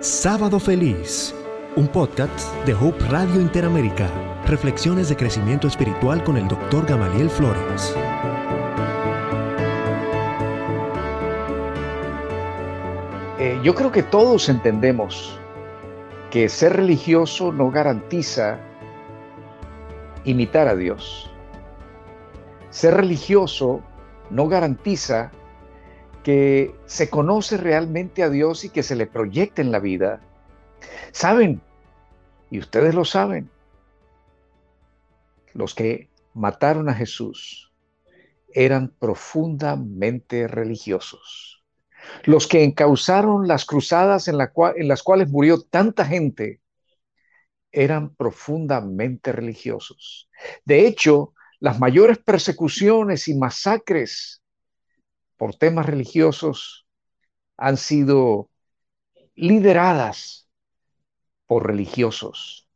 Sábado Feliz, un podcast de Hope Radio Interamérica. Reflexiones de crecimiento espiritual con el Dr. Gamaliel Flores. Eh, yo creo que todos entendemos que ser religioso no garantiza imitar a Dios. Ser religioso no garantiza que se conoce realmente a Dios y que se le proyecte en la vida. Saben, y ustedes lo saben, los que mataron a Jesús eran profundamente religiosos. Los que encauzaron las cruzadas en las cuales murió tanta gente eran profundamente religiosos. De hecho, las mayores persecuciones y masacres por temas religiosos han sido lideradas por religiosos,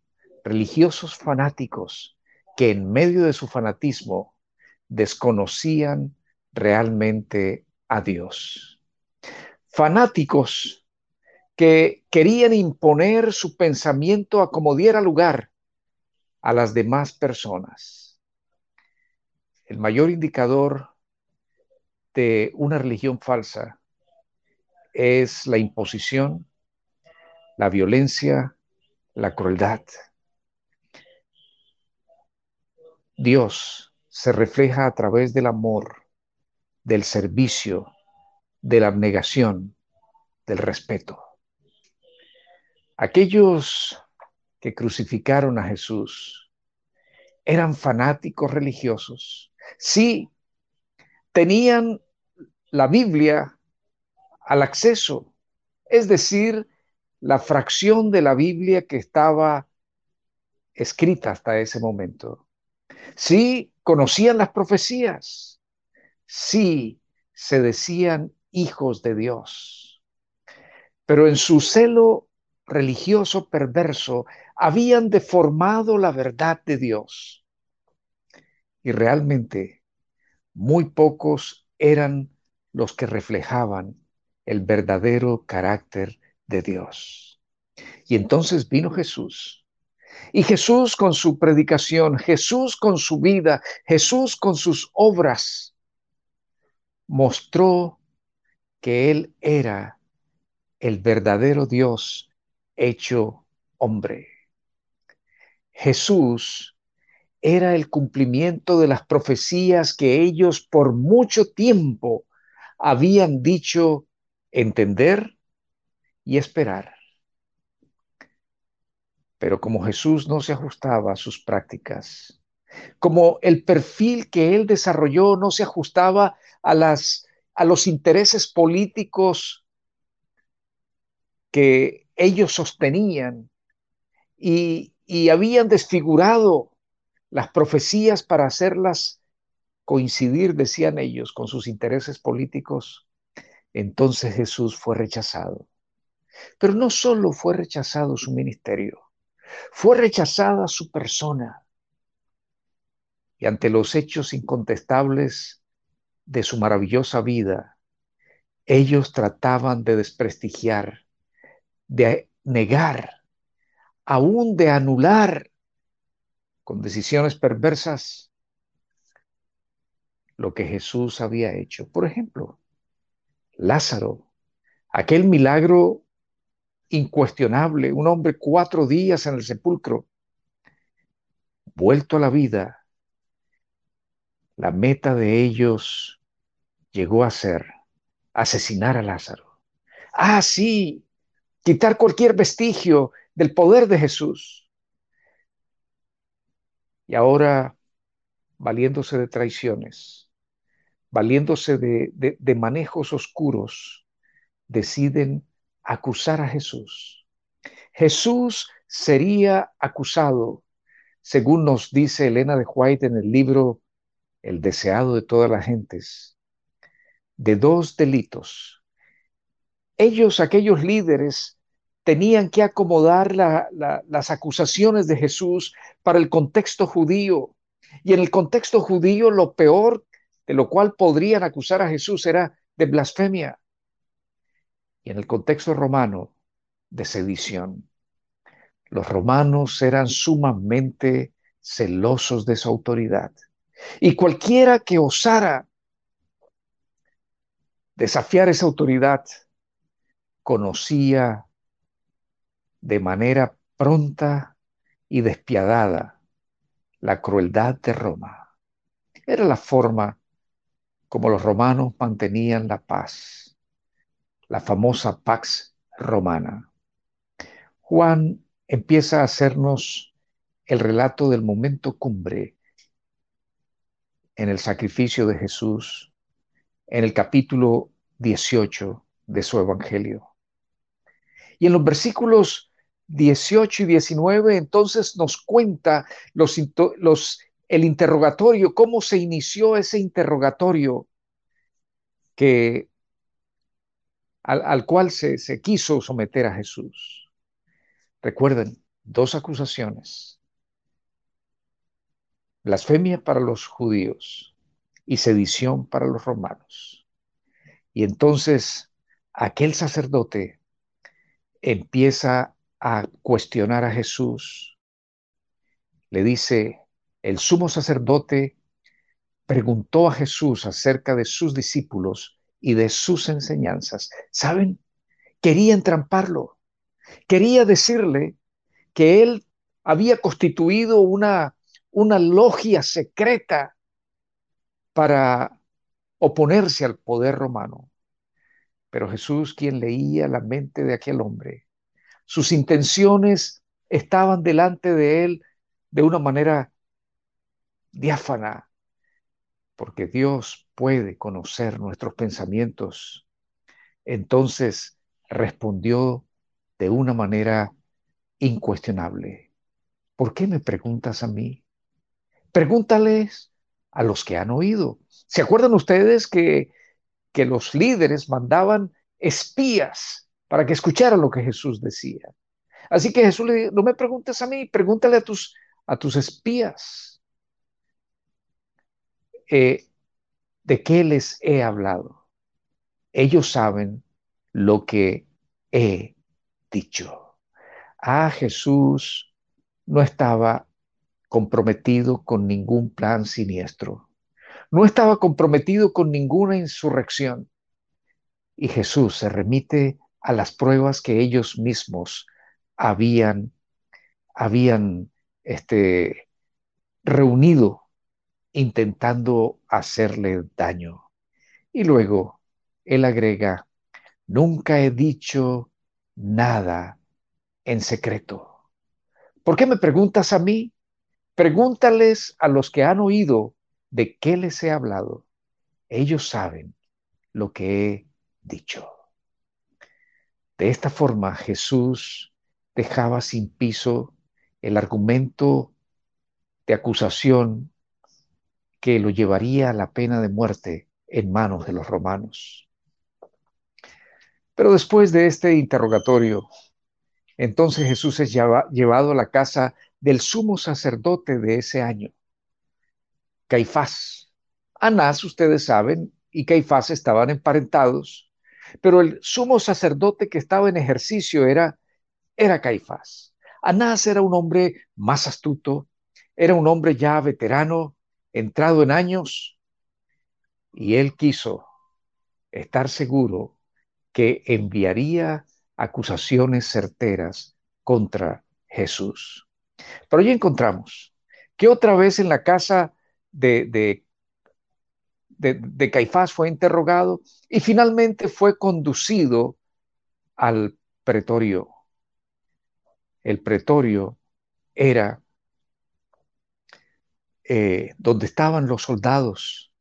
religiosos fanáticos que en medio de su fanatismo desconocían realmente a Dios. Fanáticos que querían imponer su pensamiento a como diera lugar a las demás personas. El mayor indicador de una religión falsa es la imposición, la violencia, la crueldad. Dios se refleja a través del amor, del servicio, de la abnegación, del respeto. Aquellos que crucificaron a Jesús eran fanáticos religiosos. Sí, tenían la Biblia al acceso, es decir, la fracción de la Biblia que estaba escrita hasta ese momento. Sí, conocían las profecías, sí, se decían hijos de Dios, pero en su celo religioso perverso habían deformado la verdad de Dios. Y realmente muy pocos eran los que reflejaban el verdadero carácter de Dios. Y entonces vino Jesús. Y Jesús con su predicación, Jesús con su vida, Jesús con sus obras, mostró que Él era el verdadero Dios hecho hombre. Jesús era el cumplimiento de las profecías que ellos por mucho tiempo habían dicho entender y esperar. Pero como Jesús no se ajustaba a sus prácticas, como el perfil que él desarrolló no se ajustaba a, las, a los intereses políticos que ellos sostenían y, y habían desfigurado las profecías para hacerlas coincidir, decían ellos, con sus intereses políticos, entonces Jesús fue rechazado. Pero no solo fue rechazado su ministerio, fue rechazada su persona. Y ante los hechos incontestables de su maravillosa vida, ellos trataban de desprestigiar, de negar, aún de anular con decisiones perversas lo que Jesús había hecho. Por ejemplo, Lázaro, aquel milagro incuestionable, un hombre cuatro días en el sepulcro, vuelto a la vida, la meta de ellos llegó a ser asesinar a Lázaro. Ah, sí, quitar cualquier vestigio del poder de Jesús. Y ahora, valiéndose de traiciones, valiéndose de, manejos oscuros, deciden acusar a Jesús. Jesús sería acusado, según nos dice Elena de White en el libro El deseado de todas las gentes, de dos delitos. Ellos, aquellos líderes, tenían que acomodar las acusaciones de Jesús para el contexto judío. Y en el contexto judío lo peor de lo cual podrían acusar a Jesús era de blasfemia. Y en el contexto romano de sedición. Los romanos eran sumamente celosos de su autoridad. Y cualquiera que osara desafiar esa autoridad conocía de manera pronta y despiadada la crueldad de Roma. Era la forma como los romanos mantenían la paz, la famosa Pax Romana. Juan empieza a hacernos el relato del momento cumbre en el sacrificio de Jesús en el capítulo 18 de su Evangelio. Y en los versículos 18 y 19 entonces nos cuenta los, el interrogatorio, cómo se inició ese interrogatorio que, al, al cual se, se quiso someter a Jesús. Recuerden, dos acusaciones. Blasfemia para los judíos y sedición para los romanos. Y entonces aquel sacerdote empieza a cuestionar a Jesús. Le dice, el sumo sacerdote preguntó a Jesús acerca de sus discípulos y de sus enseñanzas. ¿Saben? Quería entramparlo. Quería decirle que él había constituido una, una logia secreta para oponerse al poder romano. Pero Jesús, quien leía la mente de aquel hombre, sus intenciones estaban delante de él de una manera diáfana, porque Dios puede conocer nuestros pensamientos. Entonces respondió de una manera incuestionable. ¿Por qué me preguntas a mí? Pregúntales a los que han oído. ¿Se acuerdan ustedes que que los líderes mandaban espías para que escucharan lo que Jesús decía. Así que Jesús le dijo, no me preguntes a mí, pregúntale a tus, a tus espías. Eh, ¿De qué les he hablado? Ellos saben lo que he dicho. Ah, Jesús no estaba comprometido con ningún plan siniestro no estaba comprometido con ninguna insurrección. Y Jesús se remite a las pruebas que ellos mismos habían, habían este, reunido intentando hacerle daño. Y luego él agrega, nunca he dicho nada en secreto. ¿Por qué me preguntas a mí? Pregúntales a los que han oído de qué les he hablado, ellos saben lo que he dicho. De esta forma Jesús dejaba sin piso el argumento de acusación que lo llevaría a la pena de muerte en manos de los romanos. Pero después de este interrogatorio, entonces Jesús es llevado a la casa del sumo sacerdote de ese año, Caifás. Anás, ustedes saben, y Caifás estaban emparentados, pero el sumo sacerdote que estaba en ejercicio era, era Caifás. Anás era un hombre más astuto, era un hombre ya veterano, entrado en años, y él quiso estar seguro que enviaría acusaciones certeras contra Jesús. Pero ya encontramos que otra vez en la casa de, de, Caifás fue interrogado y finalmente fue conducido al pretorio. El pretorio era eh, donde estaban los soldados,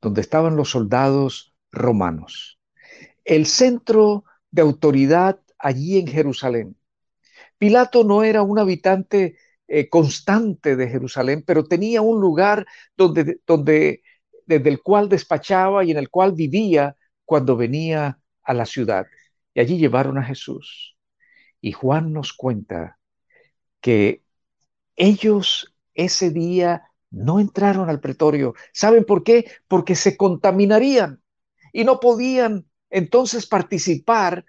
donde estaban los soldados romanos. El centro de autoridad allí en Jerusalén. Pilato no era un habitante eh, constante de Jerusalén, pero tenía un lugar donde, donde, desde el cual despachaba y en el cual vivía cuando venía a la ciudad. Y allí llevaron a Jesús. Y Juan nos cuenta que ellos ese día no entraron al pretorio. ¿Saben por qué? Porque se contaminarían y no podían entonces participar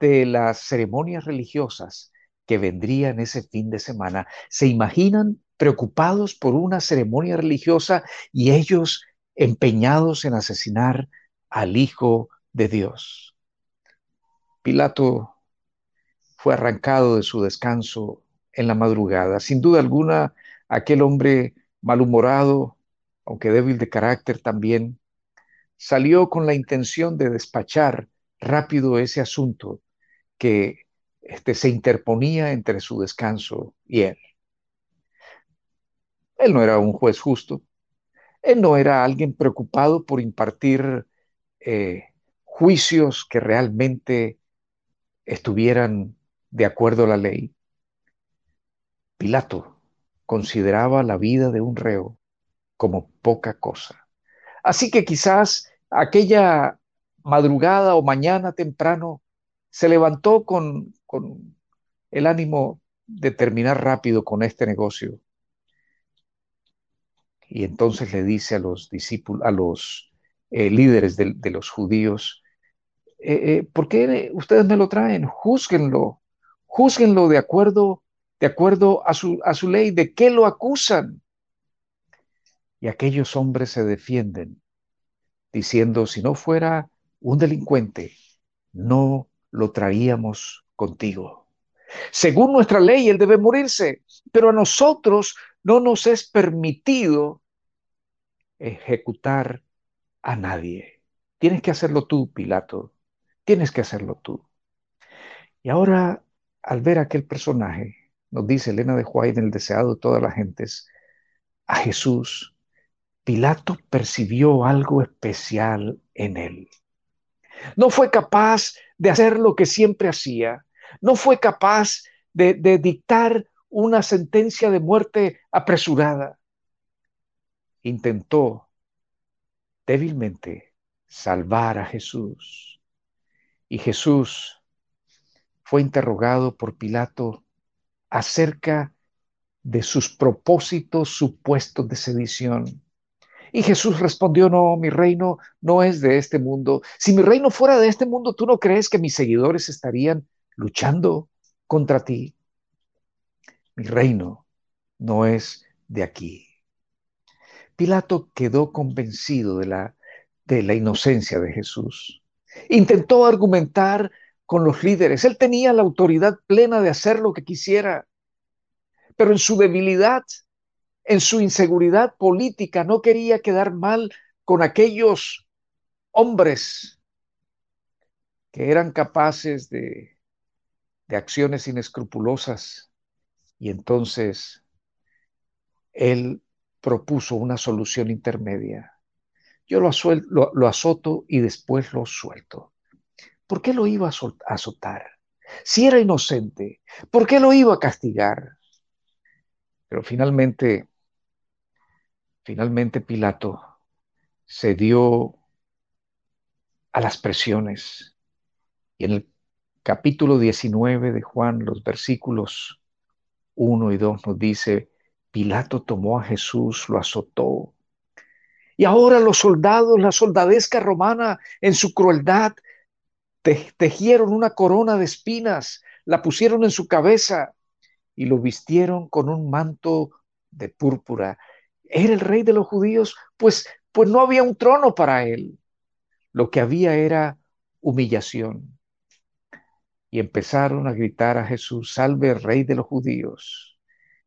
de las ceremonias religiosas que vendrían ese fin de semana. Se imaginan preocupados por una ceremonia religiosa y ellos empeñados en asesinar al Hijo de Dios. Pilato fue arrancado de su descanso en la madrugada. Sin duda alguna, aquel hombre malhumorado, aunque débil de carácter también, salió con la intención de despachar rápido ese asunto que este, se interponía entre su descanso y él. Él no era un juez justo, él no era alguien preocupado por impartir eh, juicios que realmente estuvieran de acuerdo a la ley. Pilato consideraba la vida de un reo como poca cosa. Así que quizás aquella madrugada o mañana temprano se levantó con, con el ánimo de terminar rápido con este negocio. Y entonces le dice a los discípulos, a los eh, líderes de, los judíos, eh, eh, ¿por qué ustedes me lo traen? Júzguenlo, júzguenlo de acuerdo, de acuerdo a su, a su ley, ¿de qué lo acusan? Y aquellos hombres se defienden, diciendo, si no fuera un delincuente, no lo traíamos contigo. Según nuestra ley, él debe morirse, pero a nosotros no nos es permitido ejecutar a nadie. Tienes que hacerlo tú, Pilato. Tienes que hacerlo tú. Y ahora, al ver aquel personaje, nos dice Elena de Juárez en el deseado de todas las gentes, a Jesús, Pilato percibió algo especial en él. No fue capaz de hacer lo que siempre hacía. No fue capaz de, de dictar una sentencia de muerte apresurada. Intentó débilmente salvar a Jesús. Y Jesús fue interrogado por Pilato acerca de sus propósitos supuestos de sedición. Y Jesús respondió, no, mi reino no es de este mundo. Si mi reino fuera de este mundo, ¿tú no crees que mis seguidores estarían luchando contra ti? Mi reino no es de aquí. Pilato quedó convencido de la, de la inocencia de Jesús. Intentó argumentar con los líderes. Él tenía la autoridad plena de hacer lo que quisiera, pero en su debilidad en su inseguridad política, no quería quedar mal con aquellos hombres que eran capaces de, de acciones inescrupulosas. Y entonces él propuso una solución intermedia. Yo lo, lo, azoto y después lo suelto. ¿Por qué lo iba a azotar? Si era inocente, ¿por qué lo iba a castigar? Pero finalmente Finalmente Pilato se dio a las presiones y en el capítulo 19 de Juan, los versículos 1 y 2 nos dice, Pilato tomó a Jesús, lo azotó. Y ahora los soldados, la soldadesca romana, en su crueldad, tejieron una corona de espinas, la pusieron en su cabeza y lo vistieron con un manto de púrpura era el rey de los judíos, pues, pues no había un trono para él. Lo que había era humillación. Y empezaron a gritar a Jesús, salve rey de los judíos,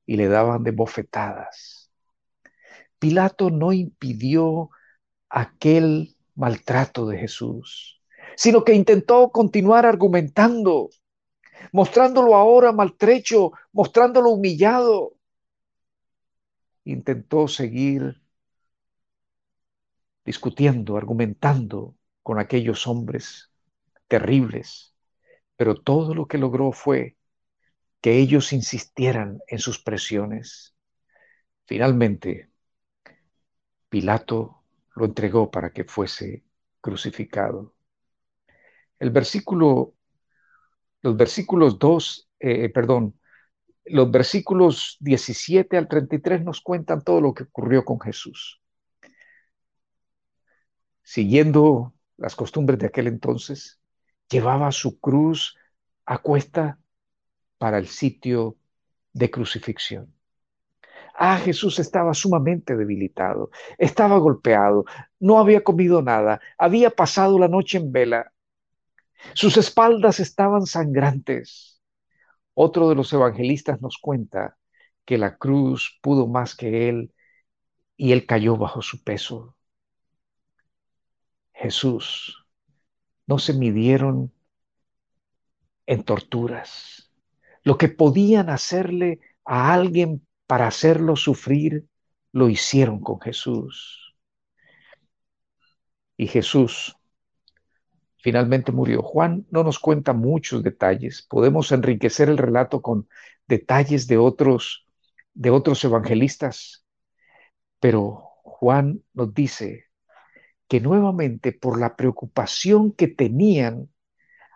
y le daban de bofetadas. Pilato no impidió aquel maltrato de Jesús, sino que intentó continuar argumentando, mostrándolo ahora maltrecho, mostrándolo humillado intentó seguir discutiendo, argumentando con aquellos hombres terribles, pero todo lo que logró fue que ellos insistieran en sus presiones. Finalmente, Pilato lo entregó para que fuese crucificado. El versículo, los versículos 2, eh, perdón, los versículos 17 al 33 nos cuentan todo lo que ocurrió con Jesús. Siguiendo las costumbres de aquel entonces, llevaba su cruz a cuesta para el sitio de crucifixión. Ah, Jesús estaba sumamente debilitado, estaba golpeado, no había comido nada, había pasado la noche en vela, sus espaldas estaban sangrantes. Otro de los evangelistas nos cuenta que la cruz pudo más que él y él cayó bajo su peso. Jesús no se midieron en torturas. Lo que podían hacerle a alguien para hacerlo sufrir, lo hicieron con Jesús. Y Jesús finalmente murió. Juan no nos cuenta muchos detalles. Podemos enriquecer el relato con detalles de otros de otros evangelistas, pero Juan nos dice que nuevamente por la preocupación que tenían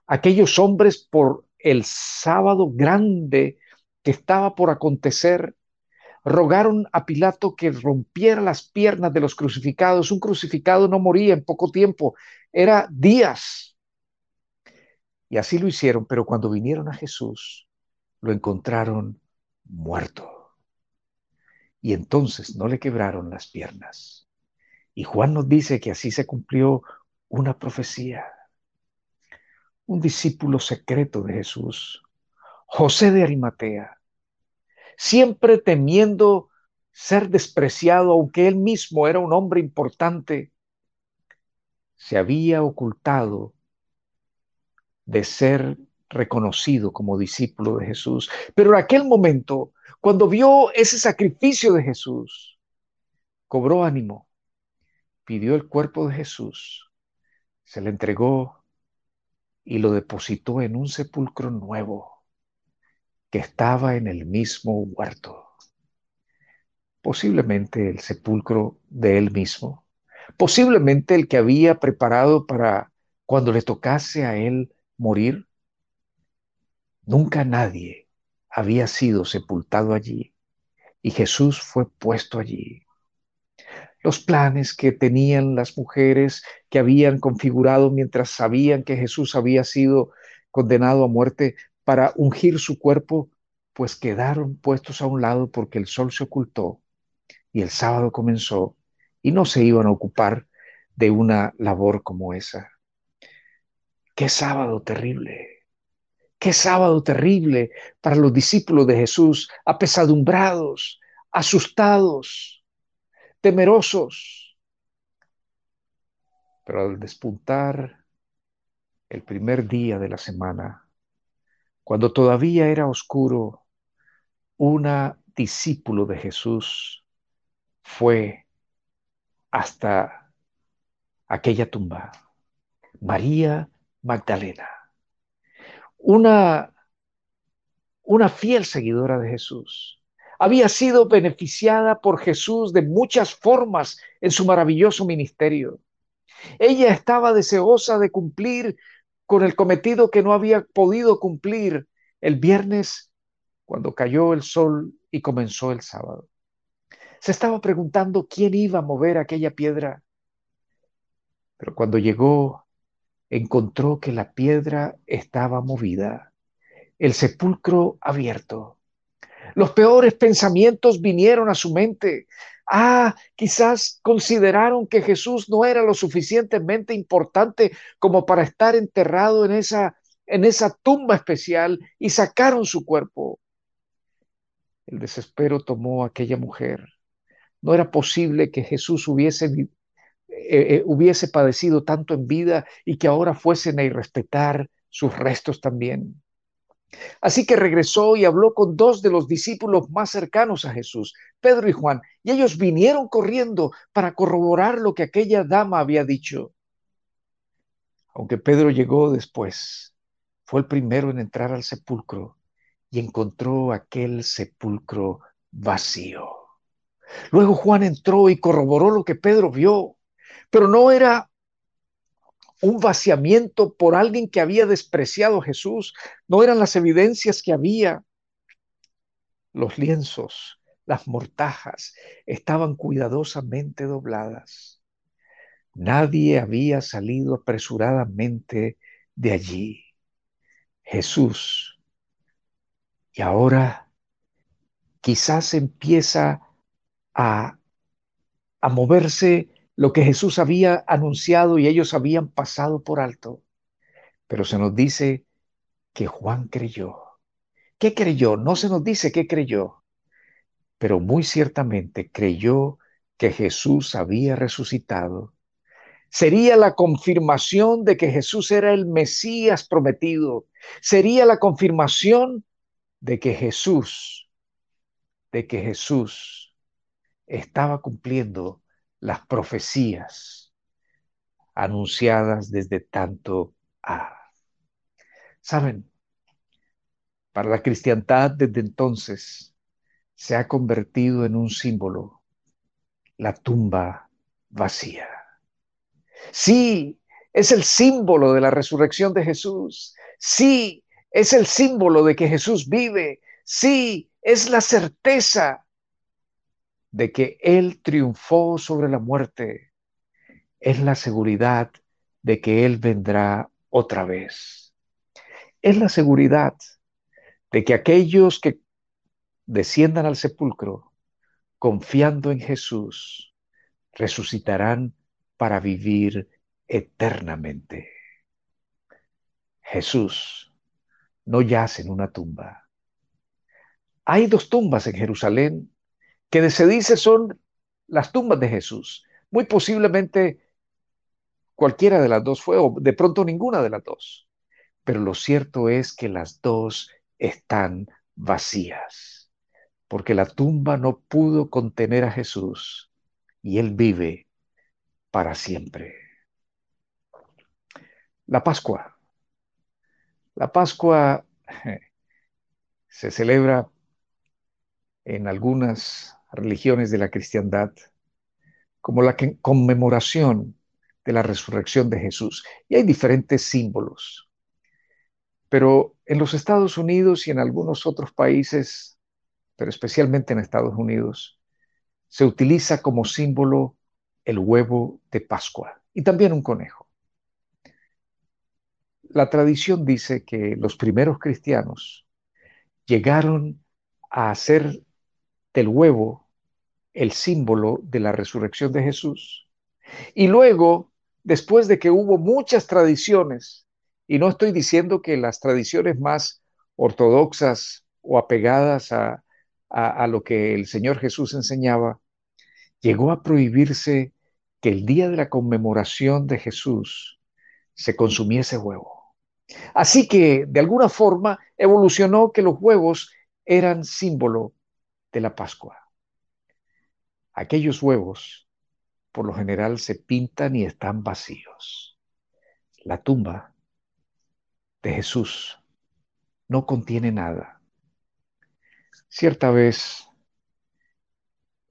aquellos hombres por el sábado grande que estaba por acontecer, rogaron a Pilato que rompiera las piernas de los crucificados. Un crucificado no moría en poco tiempo, era días. Y así lo hicieron, pero cuando vinieron a Jesús, lo encontraron muerto. Y entonces no le quebraron las piernas. Y Juan nos dice que así se cumplió una profecía. Un discípulo secreto de Jesús, José de Arimatea, siempre temiendo ser despreciado, aunque él mismo era un hombre importante, se había ocultado de ser reconocido como discípulo de Jesús. Pero en aquel momento, cuando vio ese sacrificio de Jesús, cobró ánimo, pidió el cuerpo de Jesús, se le entregó y lo depositó en un sepulcro nuevo que estaba en el mismo huerto. Posiblemente el sepulcro de él mismo, posiblemente el que había preparado para cuando le tocase a él morir. Nunca nadie había sido sepultado allí y Jesús fue puesto allí. Los planes que tenían las mujeres que habían configurado mientras sabían que Jesús había sido condenado a muerte para ungir su cuerpo, pues quedaron puestos a un lado porque el sol se ocultó y el sábado comenzó y no se iban a ocupar de una labor como esa. Qué sábado terrible, qué sábado terrible para los discípulos de Jesús, apesadumbrados, asustados, temerosos. Pero al despuntar el primer día de la semana, cuando todavía era oscuro, una discípulo de Jesús fue hasta aquella tumba, María Magdalena, una, una fiel seguidora de Jesús. Había sido beneficiada por Jesús de muchas formas en su maravilloso ministerio. Ella estaba deseosa de cumplir con el cometido que no había podido cumplir el viernes cuando cayó el sol y comenzó el sábado. Se estaba preguntando quién iba a mover aquella piedra, pero cuando llegó encontró que la piedra estaba movida, el sepulcro abierto. Los peores pensamientos vinieron a su mente. Ah, quizás consideraron que Jesús no era lo suficientemente importante como para estar enterrado en esa, en esa tumba especial y sacaron su cuerpo. El desespero tomó a aquella mujer. No era posible que Jesús hubiese, eh, eh, hubiese padecido tanto en vida y que ahora fuesen a irrespetar sus restos también. Así que regresó y habló con dos de los discípulos más cercanos a Jesús, Pedro y Juan, y ellos vinieron corriendo para corroborar lo que aquella dama había dicho. Aunque Pedro llegó después, fue el primero en entrar al sepulcro y encontró aquel sepulcro vacío. Luego Juan entró y corroboró lo que Pedro vio, pero no era un vaciamiento por alguien que había despreciado a Jesús, no eran las evidencias que había. Los lienzos, las mortajas estaban cuidadosamente dobladas. Nadie había salido apresuradamente de allí. Jesús. Y ahora quizás empieza a, a moverse lo que Jesús había anunciado y ellos habían pasado por alto. Pero se nos dice que Juan creyó. ¿Qué creyó? No se nos dice qué creyó, pero muy ciertamente creyó que Jesús había resucitado. Sería la confirmación de que Jesús era el Mesías prometido. Sería la confirmación de que Jesús, de que Jesús estaba cumpliendo las profecías anunciadas desde tanto a. Saben, para la cristiandad desde entonces se ha convertido en un símbolo, la tumba vacía. Sí, es el símbolo de la resurrección de Jesús. Sí, es el símbolo de que Jesús vive. Sí, es la certeza de que Él triunfó sobre la muerte. Es la seguridad de que Él vendrá otra vez. Es la seguridad de que aquellos que desciendan al sepulcro confiando en Jesús resucitarán para vivir eternamente. Jesús no yace en una tumba. Hay dos tumbas en Jerusalén que se dice son las tumbas de Jesús. Muy posiblemente cualquiera de las dos fue, o de pronto ninguna de las dos. Pero lo cierto es que las dos están vacías, porque la tumba no pudo contener a Jesús y Él vive para siempre. La Pascua. La Pascua se celebra en algunas religiones de la cristiandad como la conmemoración de la resurrección de Jesús. Y hay diferentes símbolos. Pero en los Estados Unidos y en algunos otros países, pero especialmente en Estados Unidos, se utiliza como símbolo el huevo de Pascua y también un conejo. La tradición dice que los primeros cristianos llegaron a hacer del huevo el símbolo de la resurrección de Jesús. Y luego, después de que hubo muchas tradiciones y no estoy diciendo que las tradiciones más ortodoxas o apegadas a, lo que el Señor Jesús enseñaba, llegó a prohibirse que el día de la conmemoración de Jesús se consumiese huevo. Así que, de alguna forma, evolucionó que los huevos eran símbolo de la Pascua. Aquellos huevos, por lo general, se pintan y están vacíos. La tumba de Jesús no contiene nada. Cierta vez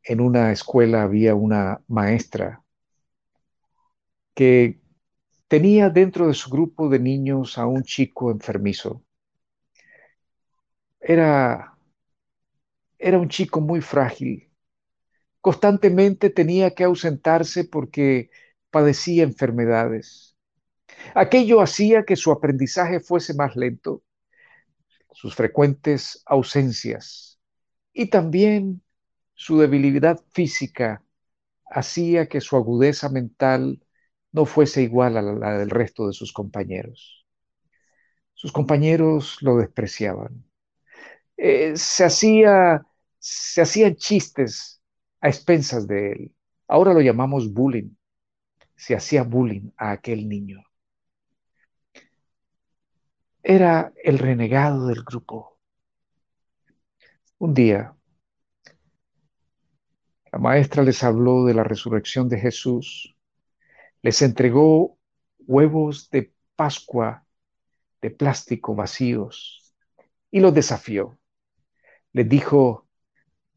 en una escuela había una maestra que tenía dentro de su grupo de niños a un chico enfermizo. Era, era un chico muy frágil. Constantemente tenía que ausentarse porque padecía enfermedades. Aquello hacía que su aprendizaje fuese más lento, sus frecuentes ausencias y también su debilidad física hacía que su agudeza mental no fuese igual a la del resto de sus compañeros. Sus compañeros lo despreciaban. Eh, se, hacía, se hacían chistes a expensas de él. Ahora lo llamamos bullying. Se hacía bullying a aquel niño. Era el renegado del grupo. Un día, la maestra les habló de la resurrección de Jesús, les entregó huevos de Pascua de plástico vacíos y los desafió. Les dijo,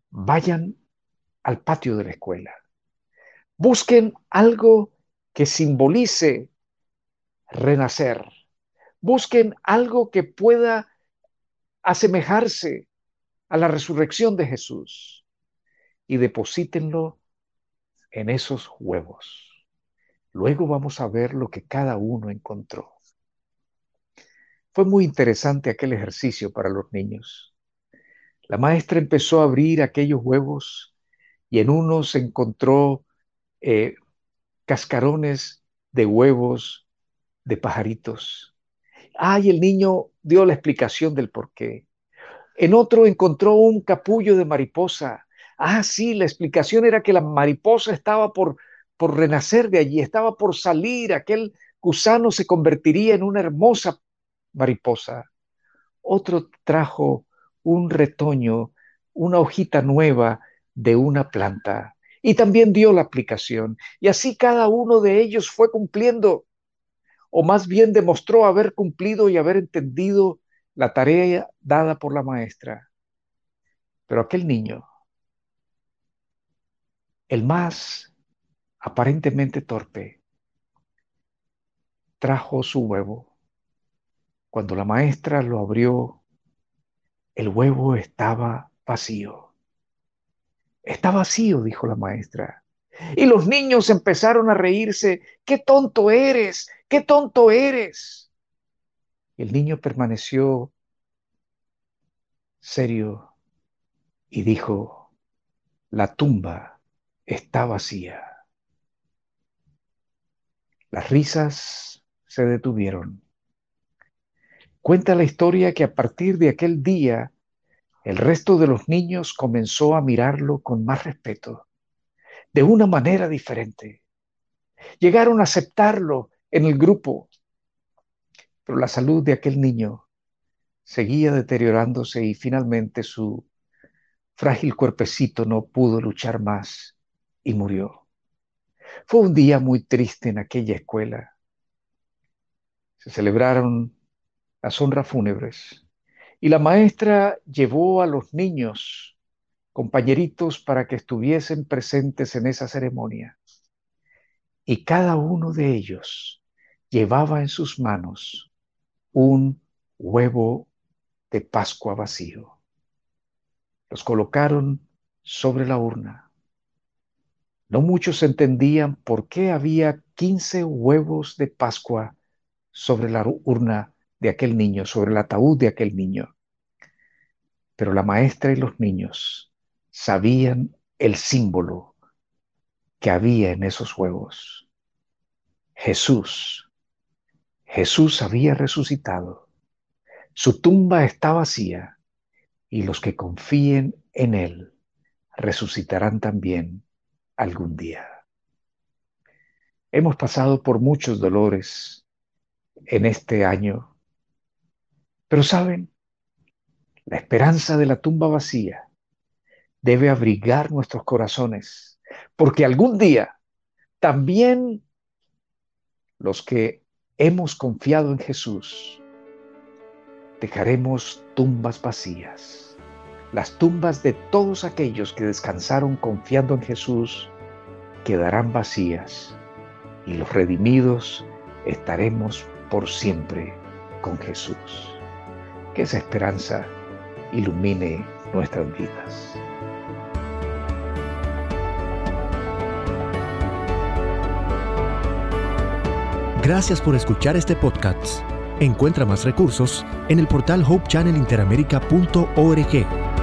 vayan al patio de la escuela, busquen algo que simbolice renacer, Busquen algo que pueda asemejarse a la resurrección de Jesús y deposítenlo en esos huevos. Luego vamos a ver lo que cada uno encontró. Fue muy interesante aquel ejercicio para los niños. La maestra empezó a abrir aquellos huevos y en uno se encontró eh, cascarones de huevos de pajaritos. Ay, el niño dio la explicación del por qué. En otro encontró un capullo de mariposa. Ah, sí, la explicación era que la mariposa estaba por, por renacer de allí, estaba por salir, aquel gusano se convertiría en una hermosa mariposa. Otro trajo un retoño, una hojita nueva de una planta. Y también dio la aplicación. Y así cada uno de ellos fue cumpliendo, o más bien demostró haber cumplido y haber entendido la tarea dada por la maestra. Pero aquel niño, el más aparentemente torpe, trajo su huevo. Cuando la maestra lo abrió, el huevo estaba vacío. Está vacío, dijo la maestra. Y los niños empezaron a reírse. ¡Qué tonto eres! ¡Qué tonto eres! El niño permaneció serio y dijo, la tumba está vacía. Las risas se detuvieron. Cuenta la historia que a partir de aquel día el resto de los niños comenzó a mirarlo con más respeto, de una manera diferente. Llegaron a aceptarlo en el grupo, pero la salud de aquel niño seguía deteriorándose y finalmente su frágil cuerpecito no pudo luchar más y murió. Fue un día muy triste en aquella escuela. Se celebraron las honras fúnebres y la maestra llevó a los niños, compañeritos, para que estuviesen presentes en esa ceremonia. Y cada uno de ellos llevaba en sus manos un huevo de Pascua vacío. Los colocaron sobre la urna. No muchos entendían por qué había 15 huevos de Pascua sobre la urna de aquel niño, sobre el ataúd de aquel niño. Pero la maestra y los niños sabían el símbolo que había en esos huevos. Jesús. Jesús había resucitado. Su tumba está vacía y los que confíen en Él resucitarán también algún día. Hemos pasado por muchos dolores en este año, pero saben, la esperanza de la tumba vacía debe abrigar nuestros corazones, porque algún día también los que hemos confiado en Jesús dejaremos tumbas vacías, las tumbas de todos aquellos que descansaron confiando en Jesús quedarán vacías y los redimidos estaremos por siempre con Jesús. Que esa esperanza ilumine nuestras vidas. Gracias por escuchar este podcast. Encuentra más recursos en el portal hopechannelinteramerica.org